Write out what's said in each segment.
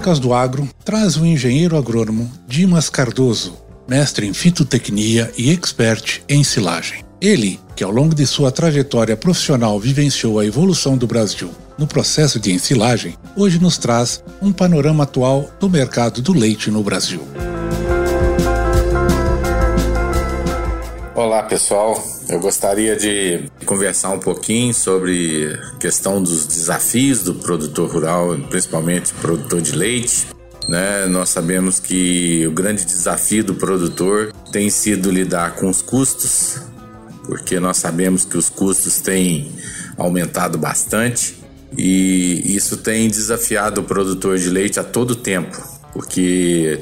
Crônicas do Agro traz o engenheiro agrônomo Dimas Cardoso, mestre em fitotecnia e expert em silagem. Ele, que ao longo de sua trajetória profissional vivenciou a evolução do Brasil no processo de ensilagem, hoje nos traz um panorama atual do mercado do leite no Brasil. Olá pessoal, eu gostaria de conversar um pouquinho sobre a questão dos desafios do produtor rural, principalmente produtor de leite. Né? Nós sabemos que o grande desafio do produtor tem sido lidar com os custos, porque nós sabemos que os custos têm aumentado bastante e isso tem desafiado o produtor de leite a todo tempo, porque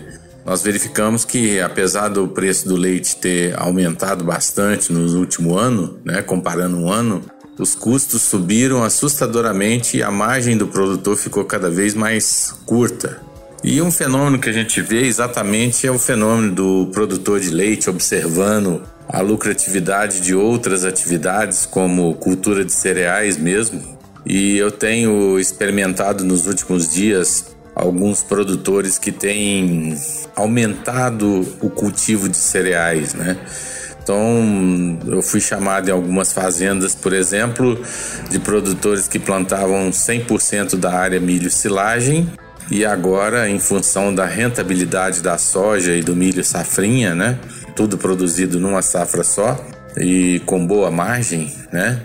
nós verificamos que, apesar do preço do leite ter aumentado bastante no último ano, né, comparando um ano, os custos subiram assustadoramente e a margem do produtor ficou cada vez mais curta. E um fenômeno que a gente vê exatamente é o fenômeno do produtor de leite observando a lucratividade de outras atividades, como cultura de cereais mesmo. E eu tenho experimentado nos últimos dias alguns produtores que têm aumentado o cultivo de cereais, né? Então, eu fui chamado em algumas fazendas, por exemplo, de produtores que plantavam 100% da área milho silagem e agora, em função da rentabilidade da soja e do milho safrinha, né? Tudo produzido numa safra só e com boa margem, né?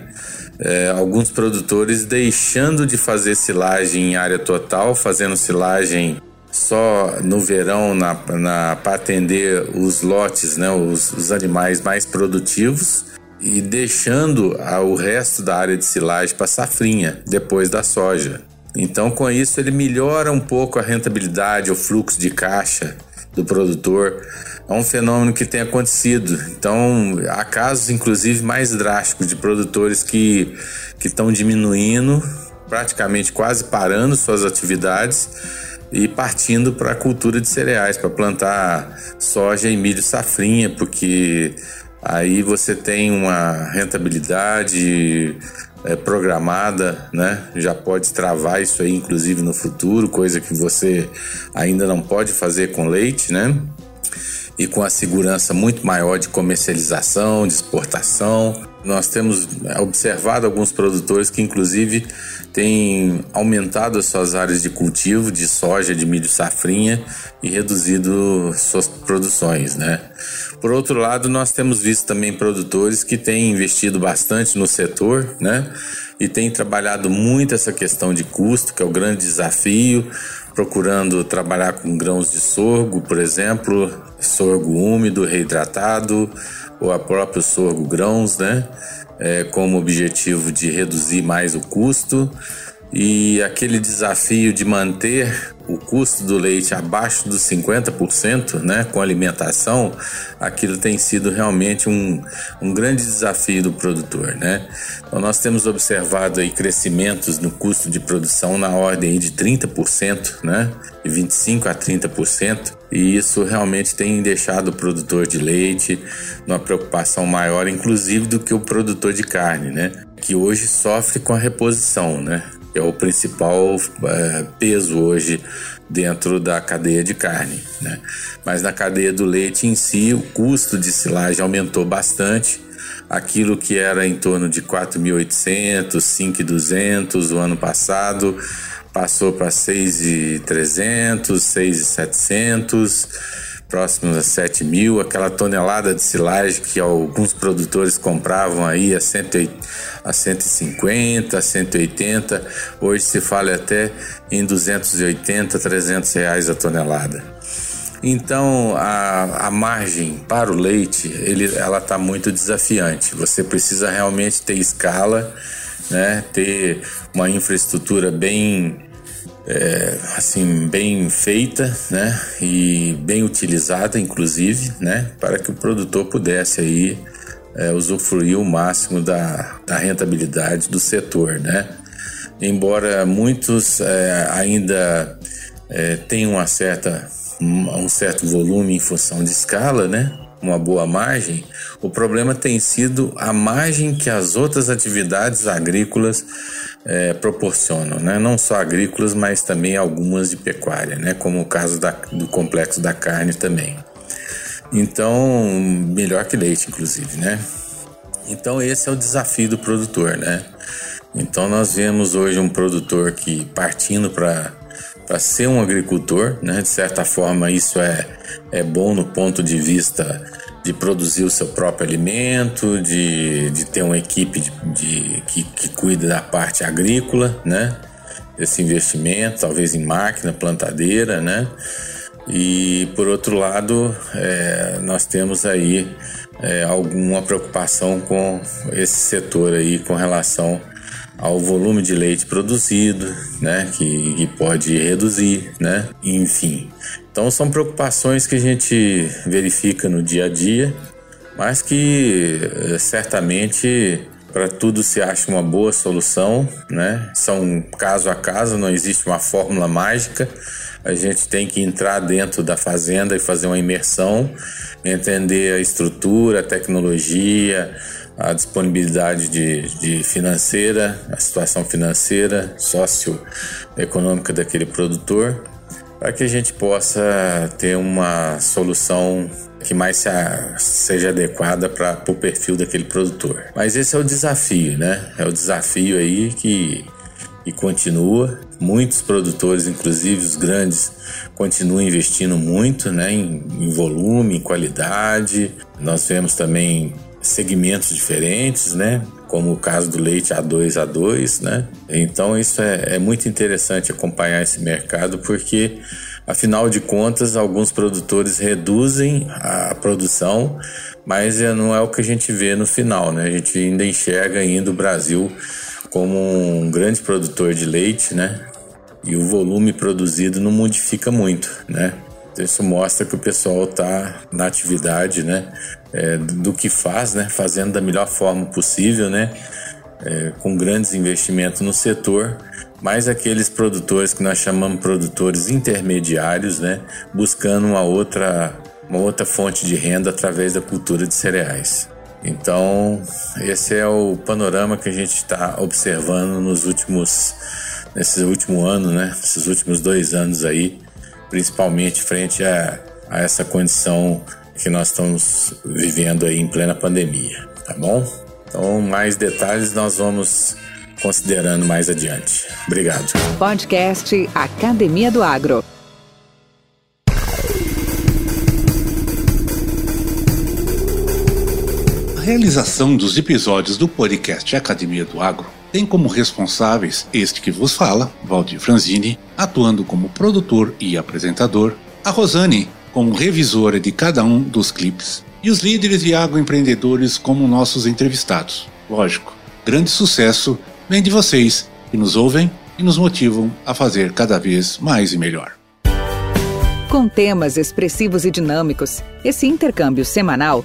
É, alguns produtores deixando de fazer silagem em área total, fazendo silagem só no verão na, na para atender os lotes, né, os, os animais mais produtivos e deixando a, o resto da área de silagem para safrinha depois da soja. Então, com isso, ele melhora um pouco a rentabilidade, o fluxo de caixa do produtor é um fenômeno que tem acontecido. Então, há casos, inclusive, mais drásticos de produtores que estão diminuindo, praticamente quase parando suas atividades e partindo para a cultura de cereais, para plantar soja e milho safrinha, porque aí você tem uma rentabilidade é, programada, né? Já pode travar isso aí, inclusive no futuro, coisa que você ainda não pode fazer com leite, né? e com a segurança muito maior de comercialização, de exportação. Nós temos observado alguns produtores que, inclusive, têm aumentado as suas áreas de cultivo de soja, de milho safrinha e reduzido suas produções, né? Por outro lado, nós temos visto também produtores que têm investido bastante no setor, né? E têm trabalhado muito essa questão de custo, que é o grande desafio, procurando trabalhar com grãos de sorgo, por exemplo, sorgo úmido, reidratado, ou a próprio sorgo grãos, né? É, como objetivo de reduzir mais o custo e aquele desafio de manter o custo do leite abaixo dos 50%, né, com alimentação, aquilo tem sido realmente um, um grande desafio do produtor, né? Então nós temos observado aí crescimentos no custo de produção na ordem de 30%, né, de 25 a 30%, e isso realmente tem deixado o produtor de leite numa preocupação maior, inclusive do que o produtor de carne, né? Que hoje sofre com a reposição, né? É o principal é, peso hoje dentro da cadeia de carne. Né? Mas na cadeia do leite em si, o custo de silagem aumentou bastante. Aquilo que era em torno de 4.800, 5.200 o ano passado, passou para 6.300, 6.700 próximos a 7 mil, aquela tonelada de silagem que alguns produtores compravam aí a, 100, a 150, a 180, hoje se fala até em 280, 300 reais a tonelada. Então a, a margem para o leite ele, ela está muito desafiante. Você precisa realmente ter escala né? Ter uma infraestrutura bem é, assim bem feita, né? E bem utilizada, inclusive, né? Para que o produtor pudesse aí é, usufruir o máximo da, da rentabilidade do setor, né? Embora muitos é, ainda é, tenham uma certa, um certo volume em função de escala, né? Uma boa margem, o problema tem sido a margem que as outras atividades agrícolas é, proporcionam, né? não só agrícolas, mas também algumas de pecuária, né? como o caso da, do complexo da carne também. Então, melhor que leite, inclusive, né? Então, esse é o desafio do produtor, né? Então, nós vemos hoje um produtor que partindo para para ser um agricultor, né? De certa forma, isso é, é bom no ponto de vista de produzir o seu próprio alimento, de, de ter uma equipe de, de que, que cuida da parte agrícola, né? Esse investimento, talvez em máquina, plantadeira, né? E por outro lado, é, nós temos aí é, alguma preocupação com esse setor aí com relação ao volume de leite produzido, né, que, que pode reduzir, né, enfim. Então são preocupações que a gente verifica no dia a dia, mas que eh, certamente para tudo se acha uma boa solução, né? São caso a caso, não existe uma fórmula mágica. A gente tem que entrar dentro da fazenda e fazer uma imersão, entender a estrutura, a tecnologia, a disponibilidade de, de financeira, a situação financeira, socioeconômica daquele produtor, para que a gente possa ter uma solução que mais se a, seja adequada para o perfil daquele produtor. Mas esse é o desafio, né? É o desafio aí que, que continua. Muitos produtores, inclusive os grandes, continuam investindo muito né, em, em volume, em qualidade. Nós vemos também segmentos diferentes, né? Como o caso do leite A2 A2, né? Então isso é, é muito interessante acompanhar esse mercado porque Afinal de contas, alguns produtores reduzem a produção, mas é, não é o que a gente vê no final, né? A gente ainda enxerga ainda o Brasil como um grande produtor de leite, né? E o volume produzido não modifica muito, né? Isso mostra que o pessoal está na atividade, né? É, do que faz, né? Fazendo da melhor forma possível, né? É, com grandes investimentos no setor, mas aqueles produtores que nós chamamos produtores intermediários, né? Buscando uma outra, uma outra fonte de renda através da cultura de cereais. Então, esse é o panorama que a gente está observando nos últimos, nesses últimos anos, né? Esses últimos dois anos aí, principalmente frente a, a essa condição que nós estamos vivendo aí em plena pandemia, tá bom? Então, mais detalhes nós vamos considerando mais adiante. Obrigado. Podcast Academia do Agro. A realização dos episódios do podcast Academia do Agro tem como responsáveis este que vos fala, Valdir Franzini, atuando como produtor e apresentador, a Rosane, como revisora de cada um dos clipes, e os líderes e agroempreendedores como nossos entrevistados. Lógico, grande sucesso vem de vocês que nos ouvem e nos motivam a fazer cada vez mais e melhor. Com temas expressivos e dinâmicos, esse intercâmbio semanal